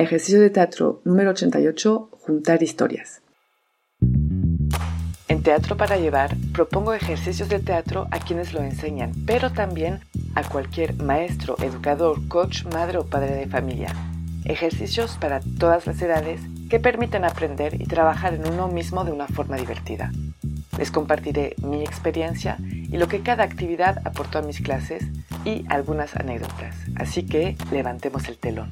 Ejercicio de teatro número 88. Juntar historias. En Teatro para Llevar propongo ejercicios de teatro a quienes lo enseñan, pero también a cualquier maestro, educador, coach, madre o padre de familia. Ejercicios para todas las edades que permiten aprender y trabajar en uno mismo de una forma divertida. Les compartiré mi experiencia y lo que cada actividad aportó a mis clases y algunas anécdotas. Así que levantemos el telón.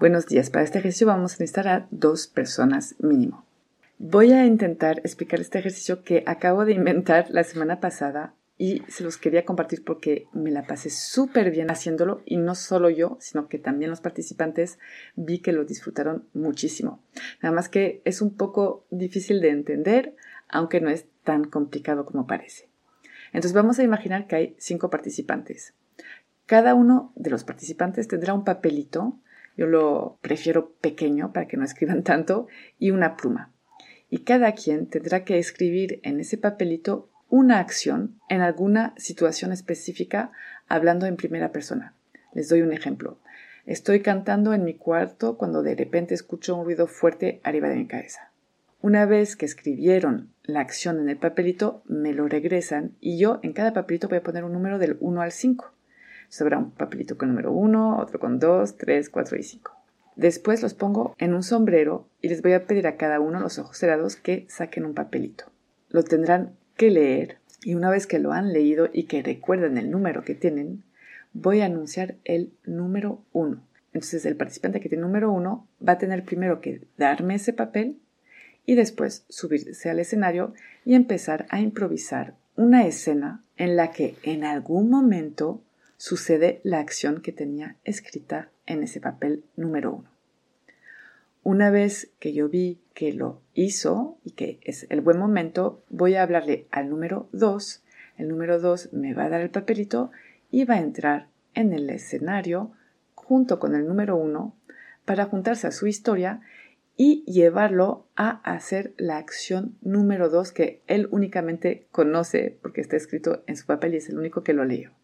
Buenos días. Para este ejercicio vamos a necesitar a dos personas mínimo. Voy a intentar explicar este ejercicio que acabo de inventar la semana pasada y se los quería compartir porque me la pasé súper bien haciéndolo y no solo yo, sino que también los participantes vi que lo disfrutaron muchísimo. Nada más que es un poco difícil de entender, aunque no es tan complicado como parece. Entonces vamos a imaginar que hay cinco participantes. Cada uno de los participantes tendrá un papelito yo lo prefiero pequeño para que no escriban tanto, y una pluma. Y cada quien tendrá que escribir en ese papelito una acción en alguna situación específica hablando en primera persona. Les doy un ejemplo. Estoy cantando en mi cuarto cuando de repente escucho un ruido fuerte arriba de mi cabeza. Una vez que escribieron la acción en el papelito, me lo regresan y yo en cada papelito voy a poner un número del 1 al 5. Sobra un papelito con número 1, otro con 2, 3, 4 y 5. Después los pongo en un sombrero y les voy a pedir a cada uno los ojos cerrados que saquen un papelito. Lo tendrán que leer y una vez que lo han leído y que recuerden el número que tienen, voy a anunciar el número 1. Entonces el participante que tiene número 1 va a tener primero que darme ese papel y después subirse al escenario y empezar a improvisar una escena en la que en algún momento sucede la acción que tenía escrita en ese papel número uno. Una vez que yo vi que lo hizo y que es el buen momento, voy a hablarle al número 2. El número 2 me va a dar el papelito y va a entrar en el escenario junto con el número 1 para juntarse a su historia y llevarlo a hacer la acción número 2 que él únicamente conoce porque está escrito en su papel y es el único que lo leyó.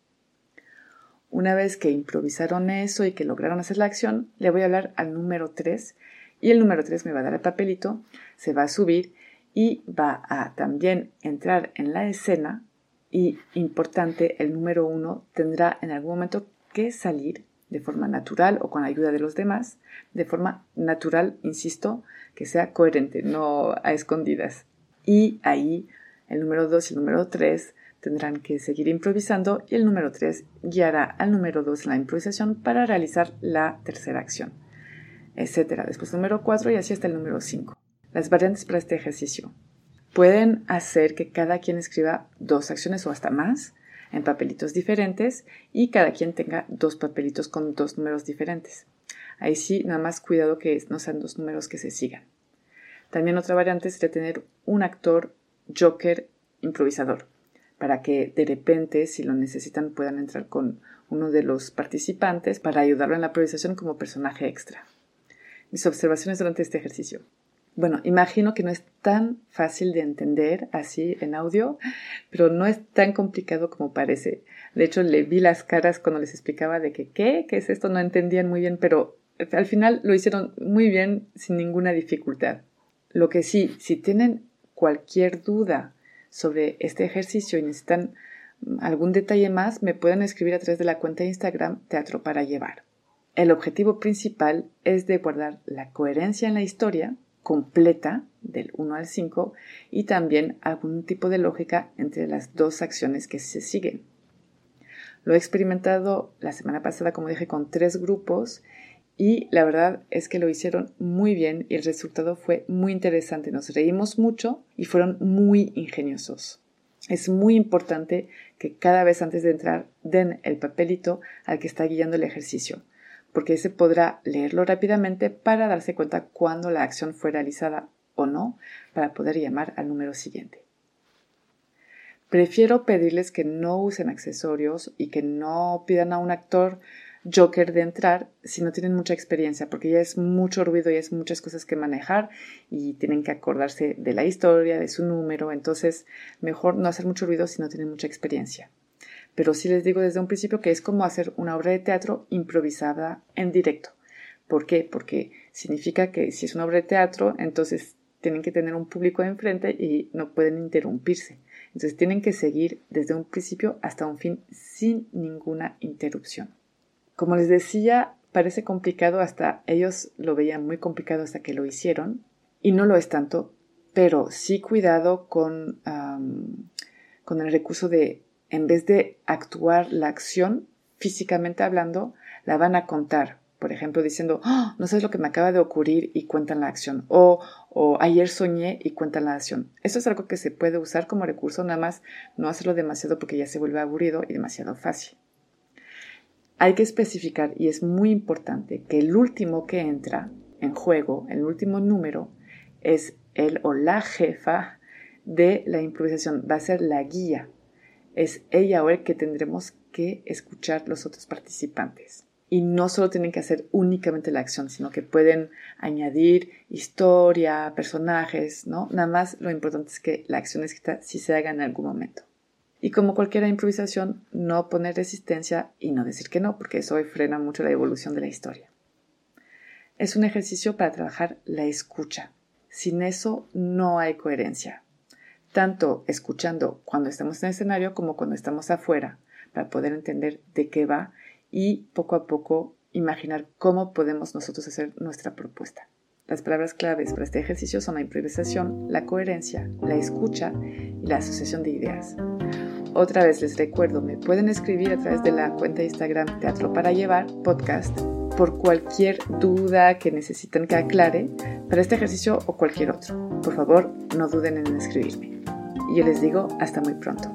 Una vez que improvisaron eso y que lograron hacer la acción, le voy a hablar al número 3 y el número 3 me va a dar el papelito, se va a subir y va a también entrar en la escena y importante, el número 1 tendrá en algún momento que salir de forma natural o con la ayuda de los demás, de forma natural, insisto, que sea coherente, no a escondidas. Y ahí el número 2 y el número 3 tendrán que seguir improvisando y el número 3 guiará al número 2 en la improvisación para realizar la tercera acción, etc. Después el número 4 y así hasta el número 5. Las variantes para este ejercicio. Pueden hacer que cada quien escriba dos acciones o hasta más en papelitos diferentes y cada quien tenga dos papelitos con dos números diferentes. Ahí sí, nada más cuidado que no sean dos números que se sigan. También otra variante sería tener un actor joker improvisador para que de repente, si lo necesitan, puedan entrar con uno de los participantes para ayudarlo en la improvisación como personaje extra. Mis observaciones durante este ejercicio. Bueno, imagino que no es tan fácil de entender así en audio, pero no es tan complicado como parece. De hecho, le vi las caras cuando les explicaba de que qué, qué es esto, no entendían muy bien, pero al final lo hicieron muy bien sin ninguna dificultad. Lo que sí, si tienen cualquier duda sobre este ejercicio y necesitan algún detalle más, me pueden escribir a través de la cuenta de Instagram Teatro para Llevar. El objetivo principal es de guardar la coherencia en la historia completa del 1 al 5 y también algún tipo de lógica entre las dos acciones que se siguen. Lo he experimentado la semana pasada, como dije, con tres grupos Y la verdad es que lo hicieron muy bien y el resultado fue muy interesante. Nos reímos mucho y fueron muy ingeniosos. Es muy importante que cada vez antes de entrar den el papelito al que está guiando el ejercicio, porque ese podrá leerlo rápidamente para darse cuenta cuándo la acción fue realizada o no, para poder llamar al número siguiente. Prefiero pedirles que no usen accesorios y que no pidan a un actor Joker de entrar si no tienen mucha experiencia, porque ya es mucho ruido y es muchas cosas que manejar y tienen que acordarse de la historia, de su número, entonces mejor no hacer mucho ruido si no tienen mucha experiencia. Pero sí les digo desde un principio que es como hacer una obra de teatro improvisada en directo. ¿Por qué? Porque significa que si es una obra de teatro, entonces tienen que tener un público enfrente y no pueden interrumpirse. Entonces tienen que seguir desde un principio hasta un fin sin ninguna interrupción. Como les decía, parece complicado hasta ellos lo veían muy complicado hasta que lo hicieron y no lo es tanto, pero sí cuidado con, con el recurso de, en vez de actuar la acción físicamente hablando, la van a contar. Por ejemplo, diciendo, ¡Ah! no sabes lo que me acaba de ocurrir y cuentan la acción. O, o ayer soñé y cuentan la acción. Eso es algo que se puede usar como recurso, nada más no hacerlo demasiado porque ya se vuelve aburrido y demasiado fácil. Hay que especificar, y es muy importante, que el último que entra en juego, el último número, es el o la jefa de la improvisación, va a ser la guía. Es ella o el que tendremos que escuchar los otros participantes. Y no solo tienen que hacer únicamente la acción, sino que pueden añadir historia, personajes, ¿no? Nada más lo importante es que la acción escrita sí se haga en algún momento. Y como cualquier improvisación, no poner resistencia y no decir que no, porque eso frena mucho la evolución de la historia. Es un ejercicio para trabajar la escucha. Sin eso no hay coherencia. Tanto escuchando cuando estamos en el escenario como cuando estamos afuera, para poder entender de qué va y poco a poco imaginar cómo podemos nosotros hacer nuestra propuesta. Las palabras claves para este ejercicio son la improvisación, la coherencia, la escucha y la asociación de ideas. Otra vez les recuerdo, me pueden escribir a través de la cuenta de Instagram Teatro para Llevar Podcast por cualquier duda que necesiten que aclare para este ejercicio o cualquier otro. Por favor, no duden en escribirme. Yo les digo hasta muy pronto.